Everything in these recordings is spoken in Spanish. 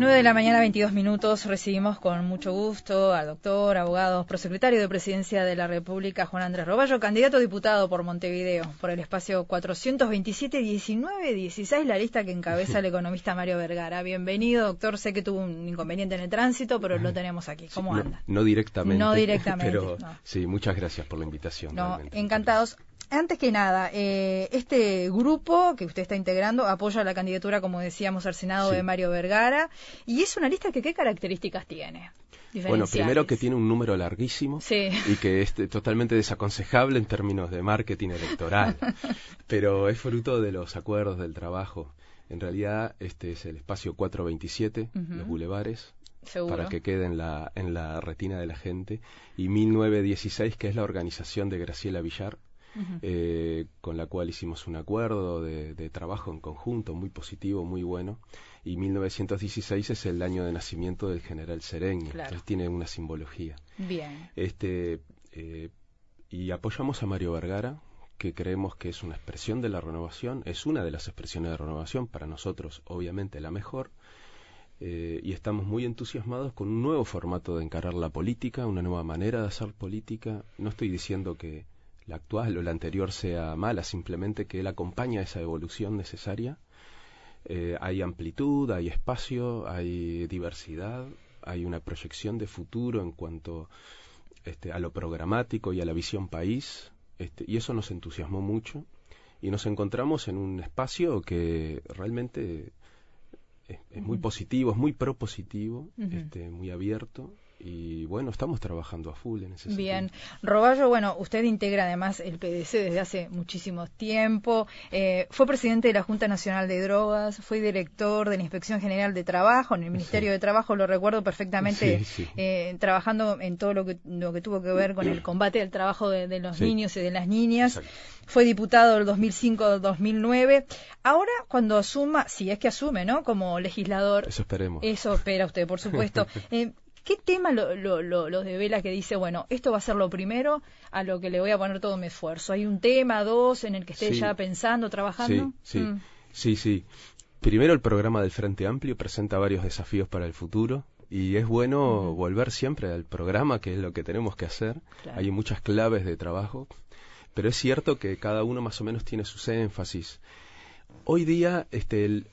9 de la mañana, 22 minutos. Recibimos con mucho gusto al doctor, abogado, prosecretario de Presidencia de la República, Juan Andrés Roballo, candidato a diputado por Montevideo, por el espacio 427-19-16, la lista que encabeza el economista Mario Vergara. Bienvenido, doctor. Sé que tuvo un inconveniente en el tránsito, pero lo tenemos aquí. ¿Cómo anda? No, directamente. No directamente. Pero sí, muchas gracias por la invitación. No, encantados. Antes que nada, eh, este grupo que usted está integrando apoya la candidatura, como decíamos, al Senado de Mario Vergara. Y es una lista que, ¿qué características tiene? Bueno, primero que tiene un número larguísimo y que es totalmente desaconsejable en términos de marketing electoral, pero es fruto de los acuerdos del trabajo. En realidad, este es el espacio 427, los bulevares, para que quede en la, en la retina de la gente, y 1916, que es la organización de Graciela Villar, eh, con la cual hicimos un acuerdo de, trabajo en conjunto muy positivo, muy bueno. Y 1916 es el año de nacimiento del general Sereño, entonces tiene una simbología. Bien. Este, eh, y apoyamos a Mario Vergara, que creemos que es una expresión de la renovación, es una de las expresiones de renovación, para nosotros obviamente la mejor, eh, y estamos muy entusiasmados con un nuevo formato de encarar la política, una nueva manera de hacer política. No estoy diciendo que la actual o la anterior sea mala, simplemente que él acompaña esa evolución necesaria. Eh, hay amplitud, hay espacio, hay diversidad, hay una proyección de futuro en cuanto este, a lo programático y a la visión país, este, y eso nos entusiasmó mucho. Y nos encontramos en un espacio que realmente es, muy positivo, es muy propositivo, este, muy abierto y bueno, estamos trabajando a full en ese sentido. Bien, Roballo, bueno, usted integra además el PDC desde hace muchísimo tiempo, eh, fue presidente de la Junta Nacional de Drogas, fue director de la Inspección General de Trabajo, en el Ministerio de Trabajo, lo recuerdo perfectamente, eh, trabajando en todo lo que, lo que tuvo que ver con el combate al trabajo de, los niños y de las niñas. Fue diputado del 2005-2009. Ahora, cuando asuma, si es que asume, ¿no? Como legislador. Eso esperemos. Eso espera usted, por supuesto. Eh, ¿Qué tema lo, lo, lo, devela que dice, bueno, esto va a ser lo primero a lo que le voy a poner todo mi esfuerzo? ¿Hay un tema, dos, en el que esté ya pensando, trabajando? Sí, sí, mm. sí, sí. Primero, el programa del Frente Amplio presenta varios desafíos para el futuro y es bueno volver siempre al programa, que es lo que tenemos que hacer. Hay muchas claves de trabajo, pero es cierto que cada uno más o menos tiene sus énfasis. Hoy día este,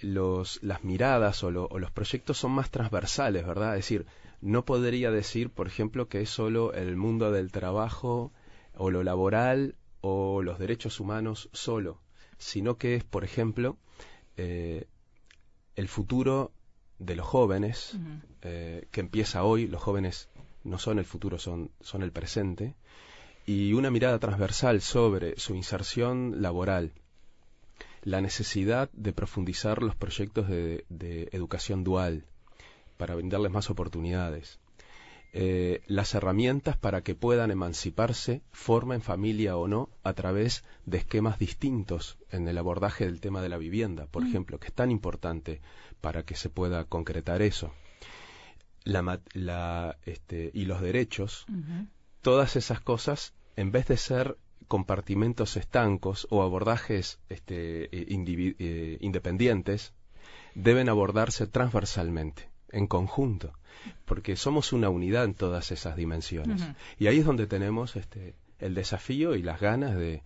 los, las miradas o, los proyectos son más transversales, ¿verdad? Es decir, no podría decir, por ejemplo, que es solo el mundo del trabajo o lo laboral o los derechos humanos solo, sino que es, por ejemplo, eh, el futuro de los jóvenes, eh, que empieza hoy, los jóvenes no son el futuro, son, son el presente, y una mirada transversal sobre su inserción laboral, la necesidad de profundizar los proyectos de, educación dual para brindarles más oportunidades, eh, las herramientas para que puedan emanciparse, formen familia o no, a través de esquemas distintos en el abordaje del tema de la vivienda, por mm. ejemplo, que es tan importante para que se pueda concretar eso. La, este, y los derechos, todas esas cosas, en vez de ser compartimentos estancos o abordajes este, eh, eh, independientes deben abordarse transversalmente, en conjunto, porque somos una unidad en todas esas dimensiones. Y ahí es donde tenemos este, el desafío y las ganas de,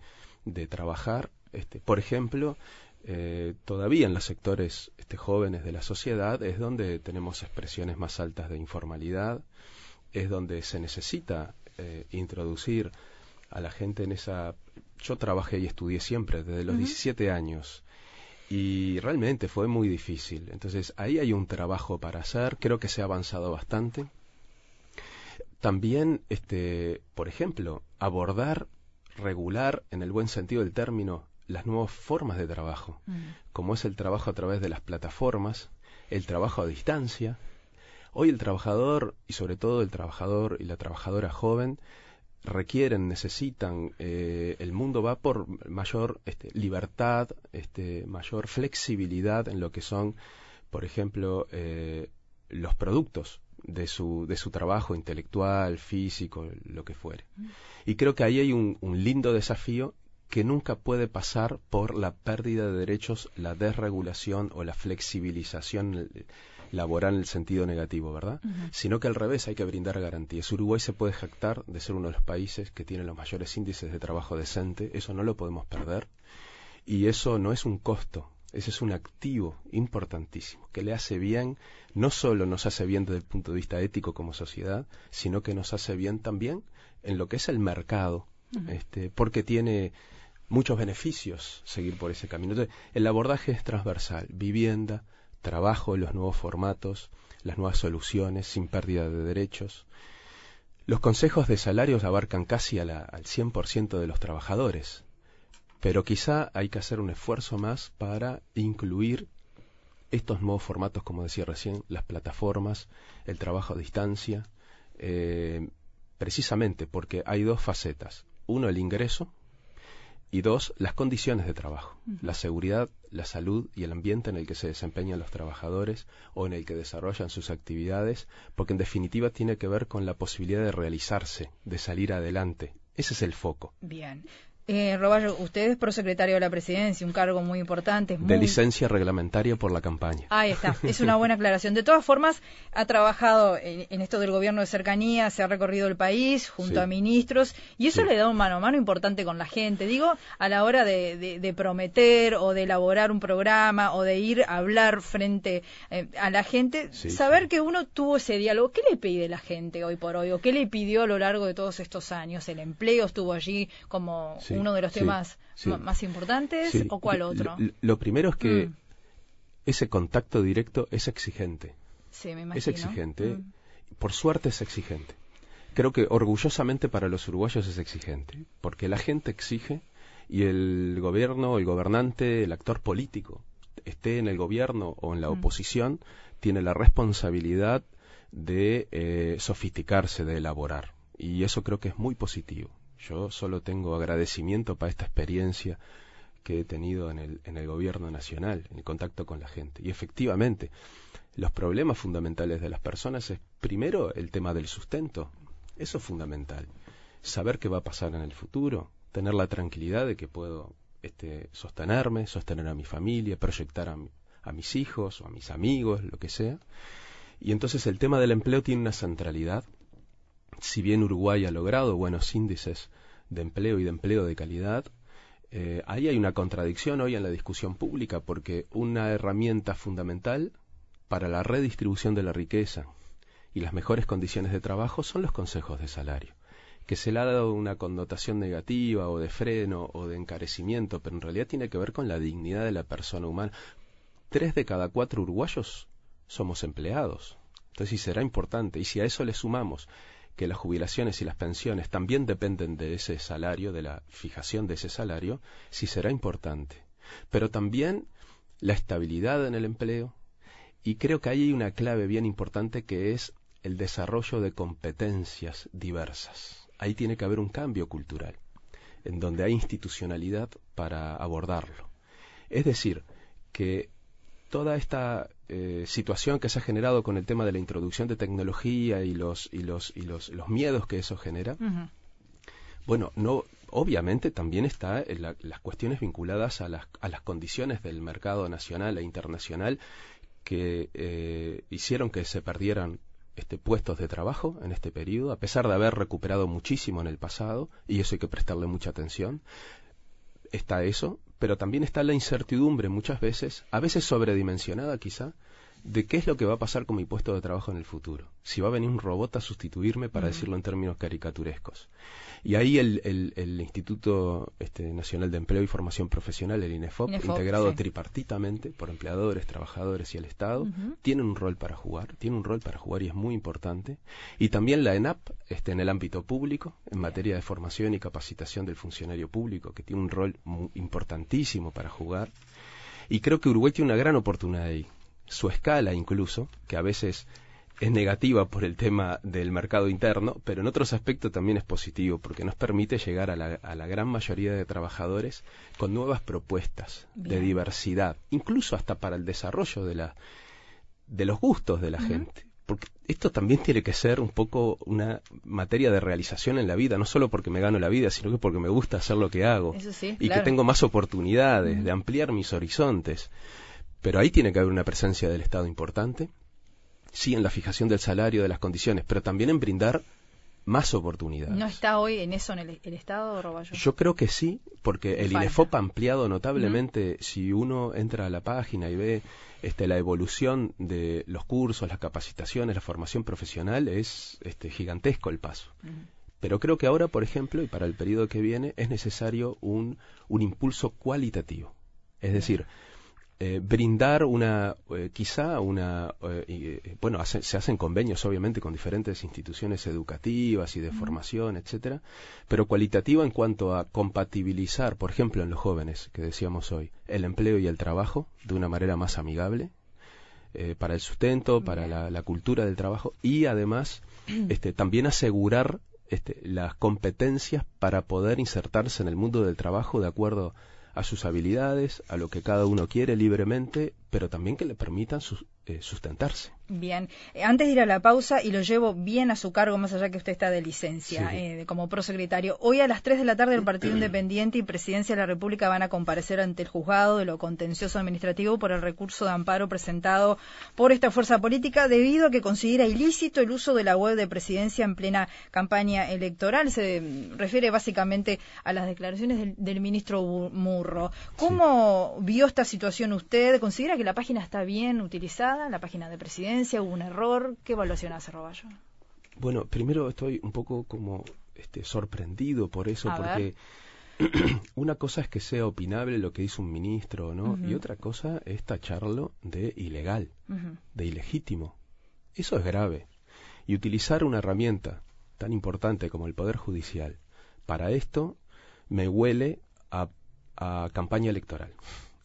trabajar, este, por ejemplo, eh, todavía en los sectores este, jóvenes de la sociedad es donde tenemos expresiones más altas de informalidad, es donde se necesita introducir a la gente en esa... Yo trabajé y estudié siempre, desde los 17 años, y realmente fue muy difícil. Entonces ahí hay un trabajo para hacer, creo que se ha avanzado bastante. También, este, por ejemplo, abordar, regular, en el buen sentido del término, las nuevas formas de trabajo, como es el trabajo a través de las plataformas, el trabajo a distancia. Hoy el trabajador, y sobre todo el trabajador y la trabajadora joven, requieren, necesitan, eh, el mundo va por mayor este, libertad, este, mayor flexibilidad en lo que son, por ejemplo, eh, los productos. de su, de su trabajo intelectual, físico, lo que fuere. Y creo que ahí hay un, lindo desafío que nunca puede pasar por la pérdida de derechos, la desregulación o la flexibilización laboral en el sentido negativo, ¿verdad? Sino que al revés hay que brindar garantías. Uruguay se puede jactar de ser uno de los países que tiene los mayores índices de trabajo decente, eso no lo podemos perder. Y eso no es un costo, ese es un activo importantísimo que le hace bien, no solo nos hace bien desde el punto de vista ético como sociedad, sino que nos hace bien también en lo que es el mercado, este, porque tiene muchos beneficios seguir por ese camino. Entonces, el abordaje es transversal, vivienda, trabajo, los nuevos formatos, las nuevas soluciones sin pérdida de derechos. Los consejos de salarios abarcan casi a la, al 100% de los trabajadores, pero quizá hay que hacer un esfuerzo más para incluir estos nuevos formatos, como decía recién, las plataformas, el trabajo a distancia, eh, precisamente porque hay dos facetas. Uno, el ingreso, y dos, las condiciones de trabajo, la seguridad, la salud y el ambiente en el que se desempeñan los trabajadores o en el que desarrollan sus actividades, porque en definitiva tiene que ver con la posibilidad de realizarse, de salir adelante. Ese es el foco. Bien. Eh, Roballo, usted es prosecretario de la presidencia, un cargo muy importante. De licencia reglamentaria por la campaña. Ahí está, es una buena aclaración. De todas formas, ha trabajado en, esto del gobierno de cercanía, se ha recorrido el país junto a ministros y eso le da un mano a mano importante con la gente. Digo, a la hora de, prometer o de elaborar un programa o de ir a hablar frente eh, a la gente, saber que uno tuvo ese diálogo. ¿Qué le pide la gente hoy por hoy o qué le pidió a lo largo de todos estos años? ¿El empleo estuvo allí como uno de los temas más importantes o cuál otro? Lo, primero es que mm. ese contacto directo es exigente. Es exigente. Mm. Por suerte es exigente. Creo que orgullosamente para los uruguayos es exigente, porque la gente exige y el gobierno, el gobernante, el actor político, esté en el gobierno o en la mm. oposición, tiene la responsabilidad de eh, sofisticarse, de elaborar. Y eso creo que es muy positivo. Yo solo tengo agradecimiento para esta experiencia que he tenido en el, en el gobierno nacional, en el contacto con la gente. Y efectivamente, los problemas fundamentales de las personas es primero el tema del sustento. Eso es fundamental. Saber qué va a pasar en el futuro, tener la tranquilidad de que puedo este, sostenerme, sostener a mi familia, proyectar a, a mis hijos o a mis amigos, lo que sea. Y entonces el tema del empleo tiene una centralidad si bien Uruguay ha logrado buenos índices de empleo y de empleo de calidad, eh, ahí hay una contradicción hoy en la discusión pública porque una herramienta fundamental para la redistribución de la riqueza y las mejores condiciones de trabajo son los consejos de salario, que se le ha dado una connotación negativa o de freno o de encarecimiento, pero en realidad tiene que ver con la dignidad de la persona humana. Tres de cada cuatro uruguayos somos empleados. Entonces, sí será importante. Y si a eso le sumamos que las jubilaciones y las pensiones también dependen de ese salario, de la fijación de ese salario, sí será importante. Pero también la estabilidad en el empleo y creo que ahí hay una clave bien importante que es el desarrollo de competencias diversas. Ahí tiene que haber un cambio cultural, en donde hay institucionalidad para abordarlo. Es decir, que toda esta eh, situación que se ha generado con el tema de la introducción de tecnología y los y los y los, los miedos que eso genera bueno no obviamente también está en las cuestiones vinculadas a las, a las condiciones del mercado nacional e internacional que eh, hicieron que se perdieran este, puestos de trabajo en este periodo, a pesar de haber recuperado muchísimo en el pasado, y eso hay que prestarle mucha atención. Está eso, pero también está la incertidumbre muchas veces, a veces sobredimensionada quizá, de qué es lo que va a pasar con mi puesto de trabajo en el futuro. Si va a venir un robot a sustituirme, para decirlo en términos caricaturescos. Y ahí el, el, Instituto este, Nacional de Empleo y Formación Profesional, el INEFOP, integrado tripartitamente por empleadores, trabajadores y el Estado, tiene un rol para jugar, tiene un rol para jugar y es muy importante. Y también la ENAP, este, en el ámbito público, en materia de formación y capacitación del funcionario público, que tiene un rol importantísimo para jugar. Y creo que Uruguay tiene una gran oportunidad ahí su escala incluso, que a veces es negativa por el tema del mercado interno, pero en otros aspectos también es positivo, porque nos permite llegar a la, gran mayoría de trabajadores con nuevas propuestas de diversidad, incluso hasta para el desarrollo de, la, de los gustos de la gente. Porque esto también tiene que ser un poco una materia de realización en la vida, no solo porque me gano la vida, sino que porque me gusta hacer lo que hago y que tengo más oportunidades de ampliar mis horizontes. Pero ahí tiene que haber una presencia del Estado importante, sí en la fijación del salario, de las condiciones, pero también en brindar más oportunidades. ¿No está hoy en eso en el, Estado, Roballo? Yo creo que sí, porque el INEFOP ha ampliado notablemente, si uno entra a la página y ve este, la evolución de los cursos, las capacitaciones, la formación profesional, es este, gigantesco el paso. Pero creo que ahora, por ejemplo, y para el periodo que viene, es necesario un, un impulso cualitativo. Es decir, eh, brindar una, eh, quizá una, eh, bueno, se hacen convenios obviamente con diferentes instituciones educativas y de formación, etcétera, pero cualitativa en cuanto a compatibilizar, por ejemplo, en los jóvenes, que decíamos hoy, el empleo y el trabajo de una manera más amigable, para el sustento, para la, cultura del trabajo y además este, también asegurar este, las competencias para poder insertarse en el mundo del trabajo de acuerdo a sus habilidades, a lo que cada uno quiere libremente, pero también que le permitan eh, sustentarse. Bien, eh, antes de ir a la pausa, y lo llevo bien a su cargo, más allá que usted está de licencia eh, como prosecretario, hoy a las 3 de la tarde el Partido Independiente y Presidencia de la República van a comparecer ante el juzgado de lo contencioso administrativo por el recurso de amparo presentado por esta fuerza política debido a que considera ilícito el uso de la web de Presidencia en plena campaña electoral. Se refiere básicamente a las declaraciones del, ministro Murro. ¿Cómo vio esta situación usted? ¿Considera que la página está bien utilizada, la página de Presidencia? ¿Hubo un error? ¿Qué evaluación hace Roballo? Bueno, primero estoy un poco como este, sorprendido por eso, porque una cosa es que sea opinable lo que dice un ministro, ¿no? Y otra cosa es tacharlo de ilegal, de ilegítimo. Eso es grave. Y utilizar una herramienta tan importante como el Poder Judicial para esto me huele a, campaña electoral,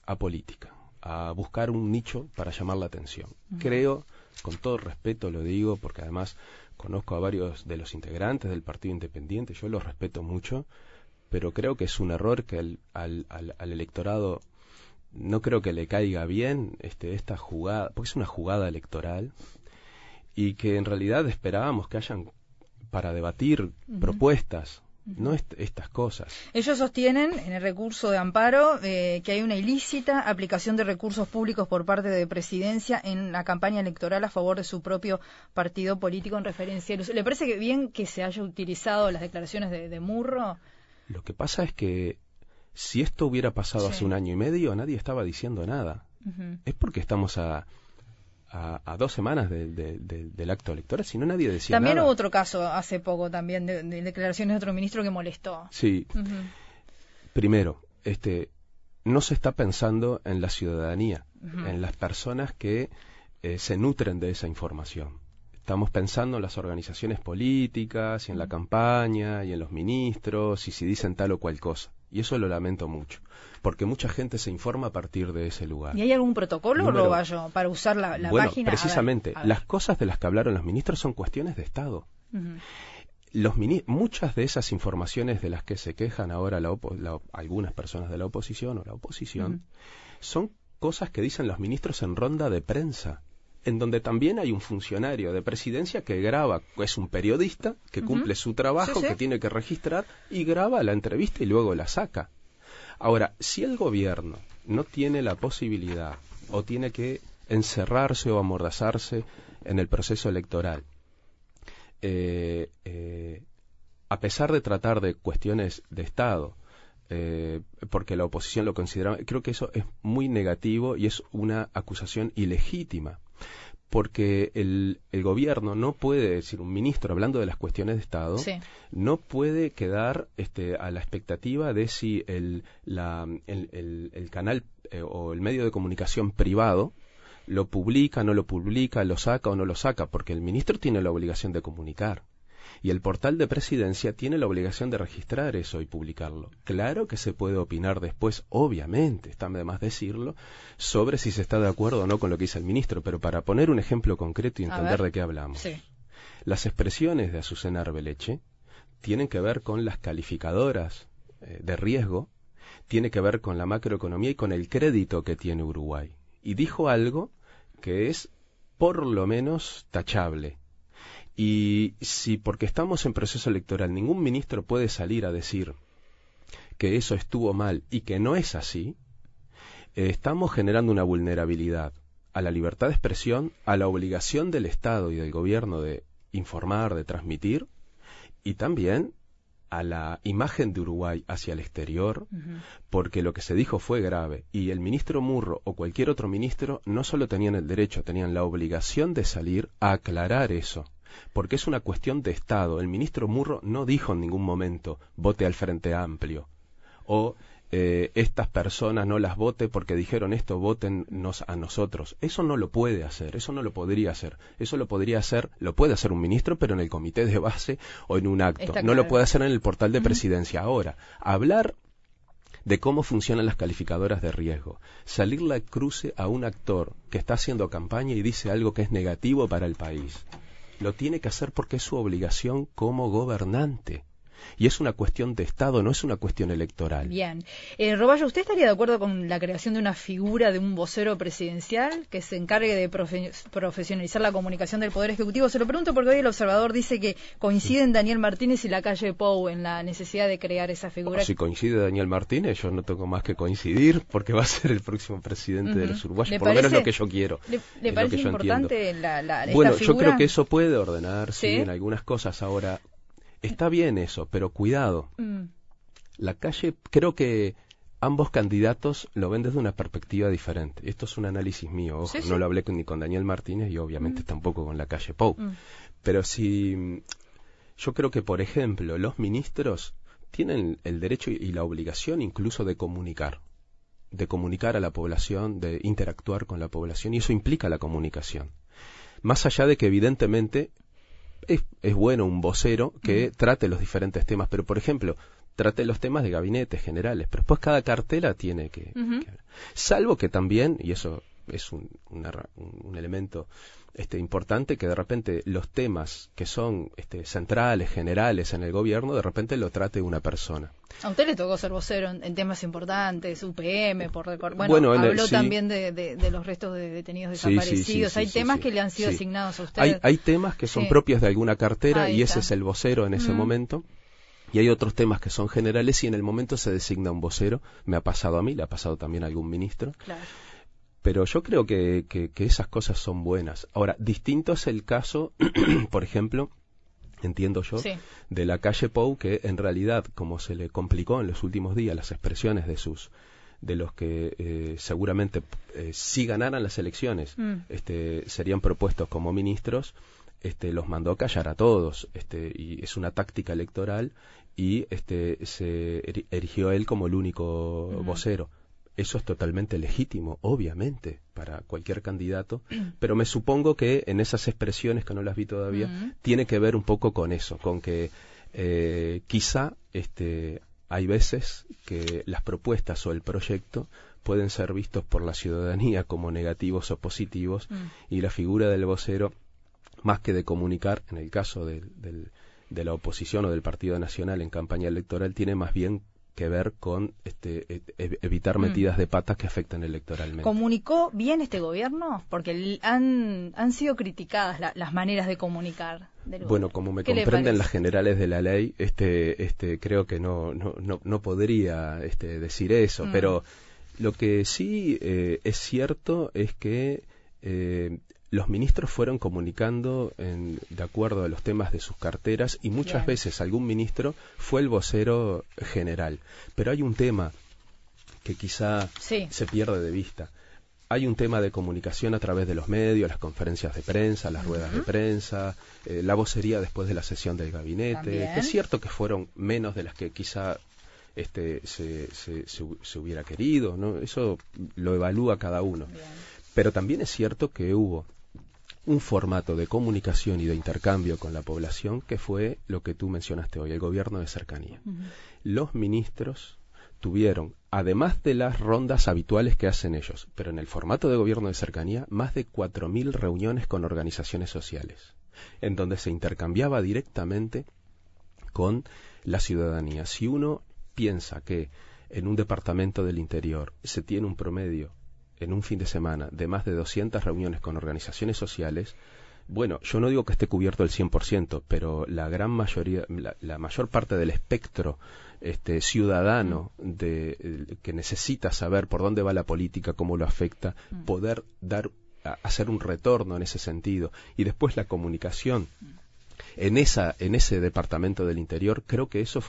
a política, a buscar un nicho para llamar la atención. Creo con todo respeto lo digo, porque además conozco a varios de los integrantes del Partido Independiente, yo los respeto mucho, pero creo que es un error que al, al, al, electorado no creo que le caiga bien este, esta jugada, porque es una jugada electoral, y que en realidad esperábamos que hayan para debatir propuestas no estas cosas. Ellos sostienen en el recurso de amparo eh, que hay una ilícita aplicación de recursos públicos por parte de Presidencia en la campaña electoral a favor de su propio partido político en referencia. ¿Le parece bien que se haya utilizado las declaraciones de, Murro? Lo que pasa es que si esto hubiera pasado hace un año y medio, nadie estaba diciendo nada. Es porque estamos a a, dos semanas del acto electoral, si no nadie decía También hubo otro caso hace poco también de, declaraciones de otro ministro que molestó. Sí. Primero, este, no se está pensando en la ciudadanía, en las personas que eh, se nutren de esa información. Estamos pensando en las organizaciones políticas y en la campaña y en los ministros y si dicen tal o cual cosa. Y eso lo lamento mucho, porque mucha gente se informa a partir de ese lugar. ¿Y hay algún protocolo, Roballo, para usar la, la bueno, Precisamente, las cosas de las que hablaron los ministros son cuestiones de Estado. los muchas de esas informaciones de las que se quejan ahora algunas personas de la oposición o la oposición son cosas que dicen los ministros en ronda de prensa en donde también hay un funcionario de presidencia que graba, es un periodista que cumple su trabajo, que tiene que registrar y graba la entrevista y luego la saca. Ahora, si el gobierno no tiene la posibilidad o tiene que encerrarse o amordazarse en el proceso electoral, eh, eh, a pesar de tratar de cuestiones de Estado, eh, porque la oposición lo consideraba, creo que eso es muy negativo y es una acusación ilegítima porque el, el, gobierno no puede, decir, un ministro hablando de las cuestiones de Estado, no puede quedar este, a la expectativa de si el, la, el, el, canal eh, o el medio de comunicación privado lo publica, no lo publica, lo saca o no lo saca, porque el ministro tiene la obligación de comunicar. Y el portal de presidencia tiene la obligación de registrar eso y publicarlo. Claro que se puede opinar después, obviamente, está de más decirlo, sobre si se está de acuerdo o no con lo que dice el ministro, pero para poner un ejemplo concreto y entender de qué hablamos. Las expresiones de Azucena Arbeleche tienen que ver con las calificadoras eh, de riesgo, tiene que ver con la macroeconomía y con el crédito que tiene Uruguay. Y dijo algo que es por lo menos tachable. Y si porque estamos en proceso electoral ningún ministro puede salir a decir que eso estuvo mal y que no es así, eh, estamos generando una vulnerabilidad a la libertad de expresión, a la obligación del Estado y del gobierno de informar, de transmitir, y también a la imagen de Uruguay hacia el exterior, porque lo que se dijo fue grave, y el ministro Murro o cualquier otro ministro no solo tenían el derecho, tenían la obligación de salir a aclarar eso, porque es una cuestión de Estado. El ministro Murro no dijo en ningún momento vote al Frente Amplio, o eh, estas personas no las vote porque dijeron esto, votennos a nosotros. Eso no lo puede hacer, eso no lo podría hacer. Eso lo podría hacer, lo puede hacer un ministro, pero en el comité de base o en un acto. no lo puede hacer en el portal de presidencia. Ahora, hablar de cómo funcionan las calificadoras de riesgo, salirle a cruce a un actor que está haciendo campaña y dice algo que es negativo para el país. Lo tiene que hacer porque es su obligación como gobernante y es una cuestión de Estado, no es una cuestión electoral. Bien. Eh, Roballo, ¿usted estaría de acuerdo con la creación de una figura de un vocero presidencial que se encargue de profesionalizar la comunicación del Poder Ejecutivo? Se lo pregunto porque hoy el observador dice que coinciden Daniel Martínez y la calle Pou en la necesidad de crear esa figura. si coincide Daniel Martínez, yo no tengo más que coincidir porque va a ser el próximo presidente de los uruguayos, por lo menos lo que yo quiero. ¿Le, parece importante la, la, Bueno, yo creo que eso puede ordenar, ¿Sí? en algunas cosas. Ahora, Está bien eso, pero cuidado. Mm. La calle, creo que ambos candidatos lo ven desde una perspectiva diferente. Esto es un análisis mío, ojo, no lo hablé ni con Daniel Martínez y obviamente mm. tampoco con la calle Pou. Mm. Pero si yo creo que, por ejemplo, los ministros tienen el derecho y la obligación incluso de comunicar, de comunicar a la población, de interactuar con la población, y eso implica la comunicación. Más allá de que evidentemente es, bueno un vocero que trate los diferentes temas, pero por ejemplo, trate los temas de gabinetes generales, pero después cada cartela tiene que, salvo que también, y eso es un, un elemento este, importante que de repente los temas que son este, centrales, generales en el gobierno, de repente lo trate una persona. A usted le tocó ser vocero en, temas importantes, UPM, por bueno, bueno habló también de, los restos de detenidos desaparecidos. hay temas que le han sido asignados a usted. Hay, hay temas que son propios de alguna cartera y ese es el vocero en ese momento. Y hay otros temas que son generales y en el momento se designa un vocero. Me ha pasado a mí, le ha pasado también a algún ministro. Claro pero yo creo que, esas cosas son buenas. Ahora, distinto es el caso, por ejemplo, entiendo yo, de la calle Pou, que en realidad, como se le complicó en los últimos días las expresiones de sus de los que eh, seguramente eh, si ganaran las elecciones mm. este, serían propuestos como ministros, este, los mandó a callar a todos, este, y es una táctica electoral y este, se erigió él como el único vocero. Eso es totalmente legítimo, obviamente, para cualquier candidato, pero me supongo que en esas expresiones, que no las vi todavía, tiene que ver un poco con eso, con que eh, quizá este, hay veces que las propuestas o el proyecto pueden ser vistos por la ciudadanía como negativos o positivos mm. y la figura del vocero, más que de comunicar, en el caso de la oposición o del Partido Nacional en campaña electoral, tiene más bien que ver con este, evitar mm. metidas de patas que afectan electoralmente. ¿Comunicó bien este gobierno? Porque han, han sido criticadas las maneras de comunicar. bueno, como me comprenden las generales de la ley, este, este, creo que no, no, no, podría este, decir eso, mm. pero lo que sí eh, es cierto es que eh, los ministros fueron comunicando de acuerdo a los temas de sus carteras y muchas veces algún ministro fue el vocero general. Pero hay un tema que quizá se pierde de vista. Hay un tema de comunicación a través de los medios, las conferencias de prensa, las ruedas de prensa, eh, la vocería después de la sesión del gabinete. Es cierto que fueron menos de las que quizá este, se, se, hubiera querido, ¿no? Eso lo evalúa cada uno. Pero también es cierto que hubo un formato de comunicación y de intercambio con la población que fue lo que tú mencionaste hoy, el gobierno de cercanía. Los ministros tuvieron, además de las rondas habituales que hacen ellos, pero en el formato de gobierno de cercanía, más de 4.000 reuniones con organizaciones sociales, en donde se intercambiaba directamente con la ciudadanía. Si uno piensa que en un departamento del interior se tiene un promedio en un fin de semana de más de 200 reuniones con organizaciones sociales, bueno, yo no digo que esté cubierto el 100%, pero la gran mayoría, la, mayor parte del espectro este, ciudadano de, que necesita saber por dónde va la política, cómo lo afecta, mm. poder dar, hacer un retorno en ese sentido. Y después la comunicación mm. en, esa, en ese departamento del interior, creo que eso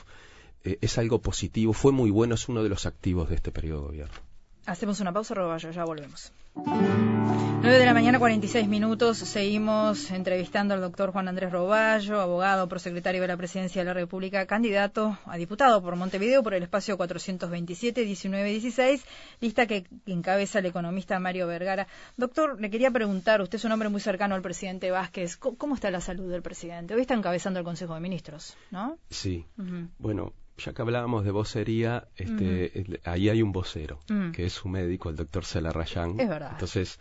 eh, es algo positivo, fue muy bueno, es uno de los activos de este periodo de gobierno. Hacemos una pausa, Roballo, ya volvemos. 9 de la mañana, 46 minutos. Seguimos entrevistando al doctor Juan Andrés Roballo, abogado, prosecretario de la Presidencia de la República, candidato a diputado por Montevideo por el espacio 427-1916, lista que encabeza el economista Mario Vergara. Doctor, le quería preguntar, usted es un hombre muy cercano al presidente Vázquez, ¿cómo está la salud del presidente? Hoy está encabezando el Consejo de Ministros, ¿no? Sí. Bueno, ya que hablábamos de vocería, este, ahí hay un vocero, mm. que es su médico, el doctor Celarrayán. Es verdad. Entonces,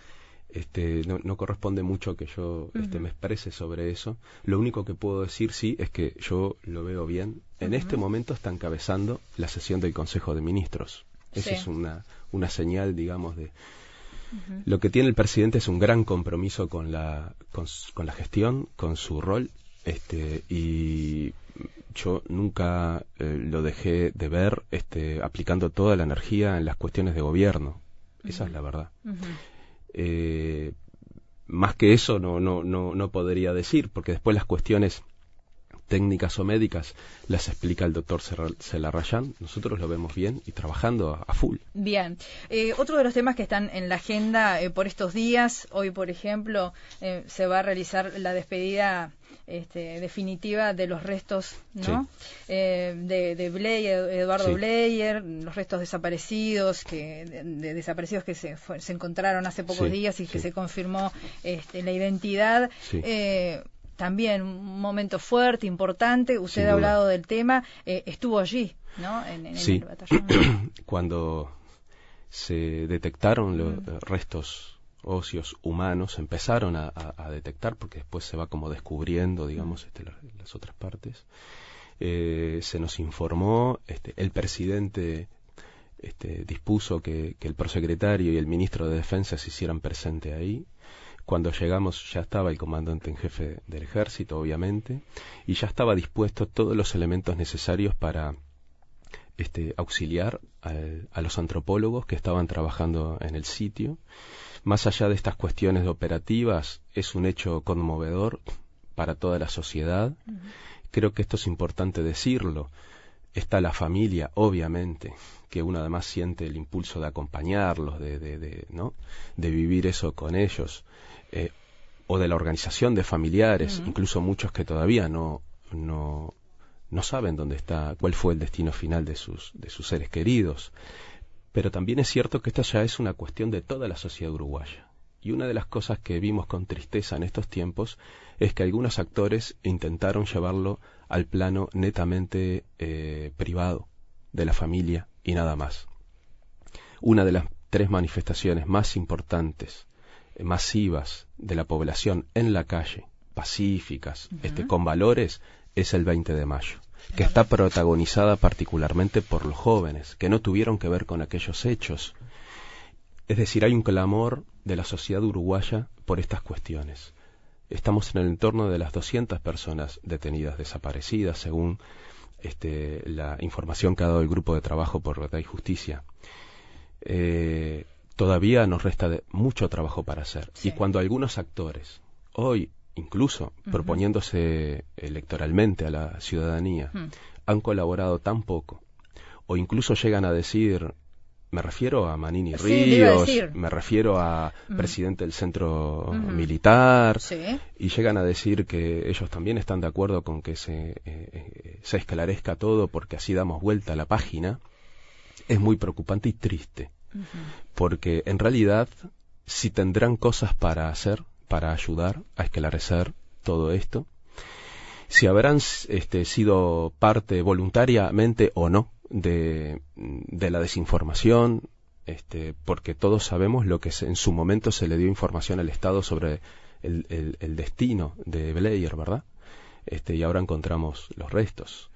este, no, corresponde mucho que yo este, me exprese sobre eso. Lo único que puedo decir, sí, es que yo lo veo bien. En este momento está encabezando la sesión del Consejo de Ministros. Esa es una, una señal, digamos, de... Lo que tiene el presidente es un gran compromiso con la, con, con la gestión, con su rol, este, y yo nunca eh, lo dejé de ver este, aplicando toda la energía en las cuestiones de gobierno. Esa es la verdad. Eh, más que eso no, no, no, no podría decir, porque después las cuestiones técnicas o médicas las explica el doctor Celarrayán. Nosotros lo vemos bien y trabajando a, full. Bien. Eh, otro de los temas que están en la agenda por estos días, hoy por ejemplo, se va a realizar la despedida este, definitiva de los restos ¿no? Eh, de, de Bleyer, Eduardo Bleyer, los restos desaparecidos, que, de, desaparecidos que se, se encontraron hace pocos días y que se confirmó este, la identidad. Eh, también un momento fuerte, importante. Usted ha hablado del tema, eh, estuvo allí, ¿no? En, el batallón. Cuando se detectaron los mm. restos óseos humanos empezaron a, detectar, porque después se va como descubriendo, digamos, este, las, otras partes. Eh, se nos informó, este, el presidente este, dispuso que, el prosecretario y el ministro de Defensa se hicieran presente ahí. Cuando llegamos ya estaba el comandante en jefe del ejército, obviamente, y ya estaba dispuesto todos los elementos necesarios para este, auxiliar a los antropólogos que estaban trabajando en el sitio más allá de estas cuestiones operativas, es un hecho conmovedor para toda la sociedad. Creo que esto es importante decirlo. Está la familia, obviamente, que uno además siente el impulso de acompañarlos, de, de, ¿no? de vivir eso con ellos, eh, o de la organización de familiares, incluso muchos que todavía no, no, no saben dónde está, cuál fue el destino final de sus, de sus seres queridos. Pero también es cierto que esta ya es una cuestión de toda la sociedad uruguaya. Y una de las cosas que vimos con tristeza en estos tiempos es que algunos actores intentaron llevarlo al plano netamente eh, privado de la familia y nada más. Una de las tres manifestaciones más importantes, masivas de la población en la calle, pacíficas, este, con valores, es el 20 de mayo que está protagonizada particularmente por los jóvenes, que no tuvieron que ver con aquellos hechos. Es decir, hay un clamor de la sociedad uruguaya por estas cuestiones. Estamos en el entorno de las 200 personas detenidas, desaparecidas, según este, la información que ha dado el grupo de trabajo por verdad y justicia. Eh, todavía nos resta mucho trabajo para hacer. Y cuando algunos actores hoy incluso proponiéndose electoralmente a la ciudadanía, han colaborado tan poco, o incluso llegan a decir, me refiero a Manini Ríos, me refiero a presidente del centro militar, y llegan a decir que ellos también están de acuerdo con que se, eh, eh, se esclarezca todo porque así damos vuelta a la página, es muy preocupante y triste, porque en realidad si tendrán cosas para hacer, para ayudar a esclarecer todo esto. Si habrán este, sido parte voluntariamente o no de, la desinformación, este, porque todos sabemos lo que en su momento se le dio información al Estado sobre el, destino de Blair, ¿verdad? Este, y ahora encontramos los restos.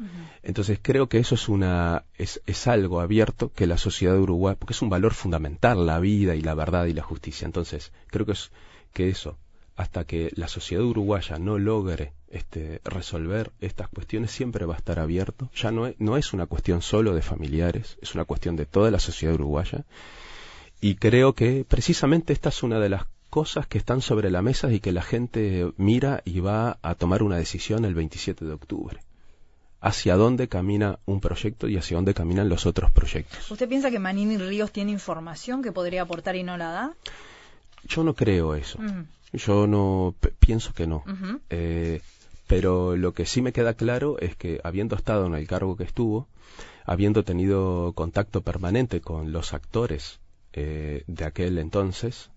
Entonces creo que eso es una es, es, algo abierto que la sociedad de Uruguay, porque es un valor fundamental la vida y la verdad y la justicia. Entonces creo que es que eso hasta que la sociedad uruguaya no logre este, resolver estas cuestiones siempre va a estar abierto. Ya no es, no es una cuestión solo de familiares, es una cuestión de toda la sociedad uruguaya. Y creo que precisamente esta es una de las cosas que están sobre la mesa y que la gente mira y va a tomar una decisión el 27 de octubre. Hacia dónde camina un proyecto y hacia dónde caminan los otros proyectos. ¿Usted piensa que Manini Ríos tiene información que podría aportar y no la da? Yo no creo eso. Yo no pienso que no. eh, pero lo que sí me queda claro es que habiendo estado en el cargo que estuvo, habiendo tenido contacto permanente con los actores eh, de aquel entonces,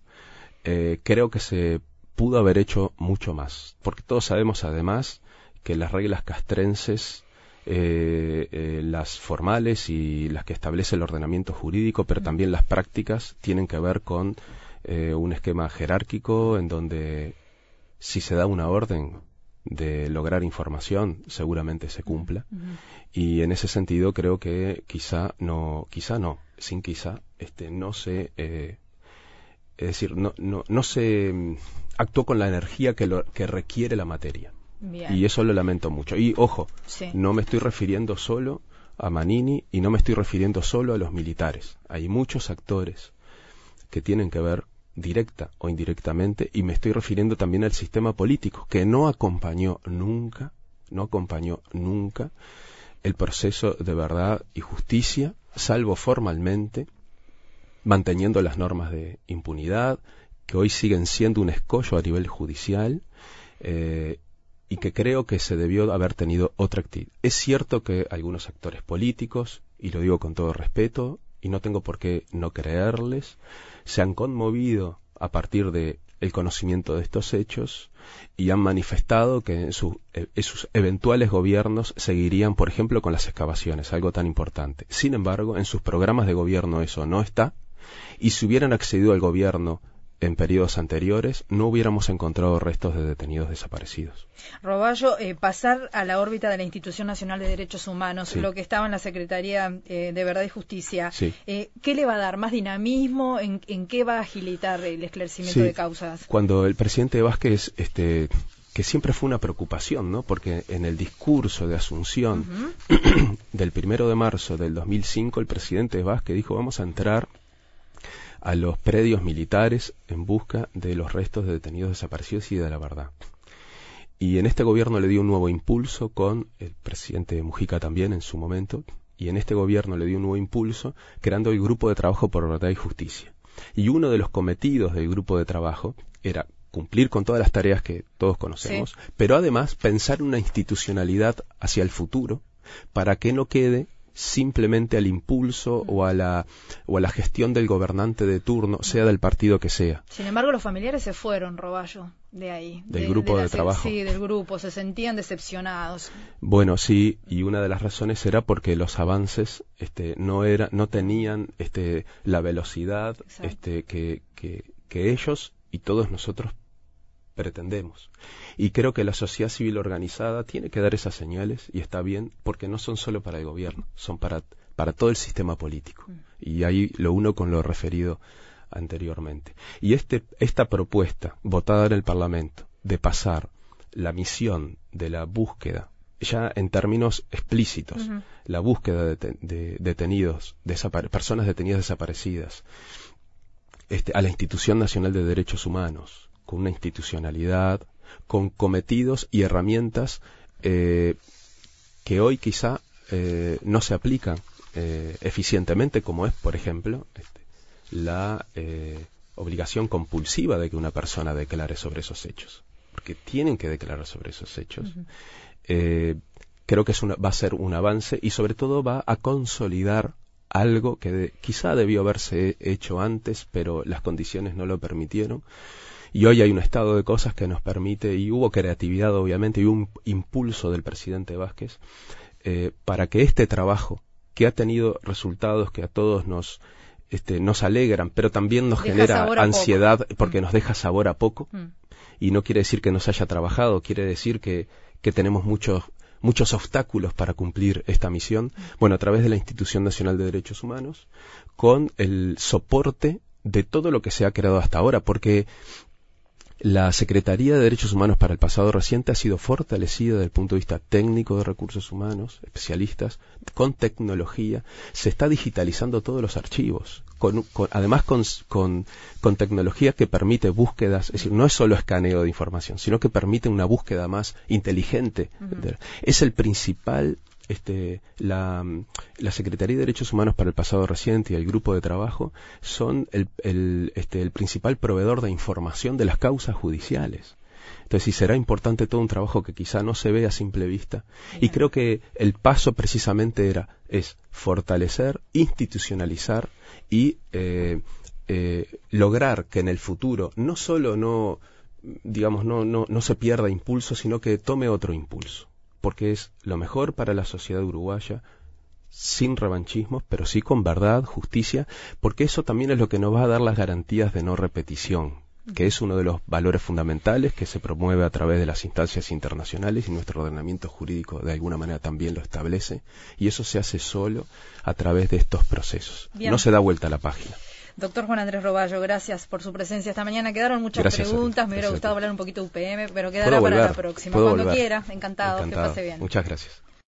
eh, creo que se pudo haber hecho mucho más. Porque todos sabemos además que las reglas castrenses, eh, eh, las formales y las que establece el ordenamiento jurídico, pero también las prácticas, tienen que ver con eh, un esquema jerárquico en donde si se da una orden de lograr información seguramente se cumpla y en ese sentido creo que quizá no quizá no sin quizá este no se eh, es decir no no no se mm, actuó con la energía que lo que requiere la materia Bien. y eso lo lamento mucho y ojo Sí. no me estoy refiriendo solo a Manini y no me estoy refiriendo solo a los militares hay muchos actores que tienen que ver directa o indirectamente, y me estoy refiriendo también al sistema político, que no acompañó nunca, no acompañó nunca el proceso de verdad y justicia, salvo formalmente, manteniendo las normas de impunidad, que hoy siguen siendo un escollo a nivel judicial, eh, y que creo que se debió haber tenido otra actitud. Es cierto que algunos actores políticos, y lo digo con todo respeto, y no tengo por qué no creerles, se han conmovido a partir de el conocimiento de estos hechos y han manifestado que en, su- en sus eventuales gobiernos seguirían, por ejemplo, con las excavaciones, algo tan importante. Sin embargo, en sus programas de gobierno eso no está y si hubieran accedido al gobierno en periodos anteriores, no hubiéramos encontrado restos de detenidos desaparecidos. Roballo, eh, pasar a la órbita de la Institución Nacional de Derechos Humanos, Sí. lo que estaba en la Secretaría eh, de Verdad y Justicia, Sí. eh, ¿qué le va a dar? ¿Más dinamismo? ¿En, en qué va a agilitar el esclarecimiento Sí. de causas? Cuando el presidente Vázquez, este, que siempre fue una preocupación, ¿no? Porque en el discurso de Asunción del primero de marzo del 2005, el presidente Vázquez dijo vamos a entrar a los predios militares en busca de los restos de detenidos desaparecidos y de la verdad. Y en este gobierno le dio un nuevo impulso con el presidente Mujica también en su momento, y en este gobierno le dio un nuevo impulso creando el Grupo de Trabajo por Verdad y Justicia. Y uno de los cometidos del grupo de trabajo era cumplir con todas las tareas que todos conocemos, pero además pensar una institucionalidad hacia el futuro para que no quede simplemente al impulso o a la o a la gestión del gobernante de turno, sea del partido que sea. Sin embargo, los familiares se fueron, Roballo, de ahí. Del grupo de trabajo. Sí, del grupo. Se sentían decepcionados. Bueno, sí, y una de las razones era porque los avances este, no era, no tenían este, la velocidad este, que, que, que ellos y todos nosotros pretendemos. Y creo que la sociedad civil organizada tiene que dar esas señales y está bien porque no son solo para el gobierno, son para, para todo el sistema político. Y ahí lo uno con lo referido anteriormente. Y este, esta propuesta votada en el Parlamento de pasar la misión de la búsqueda, ya en términos explícitos, la búsqueda de, te- de detenidos, personas detenidas desaparecidas, este, a la Institución Nacional de Derechos Humanos, con una institucionalidad, con cometidos y herramientas eh, que hoy quizá eh, no se aplican eh, eficientemente, como es, por ejemplo, este, la obligación compulsiva de que una persona declare sobre esos hechos, porque tienen que declarar sobre esos hechos. Creo que es una, va a ser un avance y sobre todo va a consolidar algo que de- quizá debió haberse hecho antes, pero las condiciones no lo permitieron. Y hoy hay un estado de cosas que nos permite, y hubo creatividad obviamente, y un impulso del presidente Vázquez, eh, para que este trabajo, que ha tenido resultados que a todos nos, este, nos alegran, pero también nos Deja genera poco. ansiedad porque nos deja sabor a poco, Mm. y no quiere decir que no se haya trabajado, quiere decir que, que tenemos muchos muchos obstáculos para cumplir esta misión. Bueno, a través de la Institución Nacional de Derechos Humanos, con el soporte de todo lo que se ha creado hasta ahora, porque la Secretaría de Derechos Humanos para el pasado reciente ha sido fortalecida desde el punto de vista técnico de recursos humanos, especialistas, con tecnología. Se está digitalizando todos los archivos, además con, tecnología que permite búsquedas, es decir, no es solo escaneo de información, sino que permite una búsqueda más inteligente. Es el principal este, la, la, Secretaría de Derechos Humanos para el pasado reciente y el grupo de trabajo son el, el, este, el principal proveedor de información de las causas judiciales. Entonces, sí será importante todo un trabajo que quizá no se ve a simple vista. Y creo que el paso precisamente era, es fortalecer, institucionalizar y eh, eh, lograr que en el futuro no solo no, digamos, no, no, no se pierda impulso, sino que tome otro impulso porque es lo mejor para la sociedad uruguaya, sin revanchismos, pero sí con verdad, justicia, porque eso también es lo que nos va a dar las garantías de no repetición, que es uno de los valores fundamentales que se promueve a través de las instancias internacionales y nuestro ordenamiento jurídico de alguna manera también lo establece, y eso se hace solo a través de estos procesos. No se da vuelta a la página. Doctor Juan Andrés Roballo, gracias por su presencia esta mañana. Quedaron muchas preguntas, me hubiera gustado hablar un poquito de UPM, pero quedará para la próxima. Cuando quiera, encantado, que pase bien. Muchas gracias.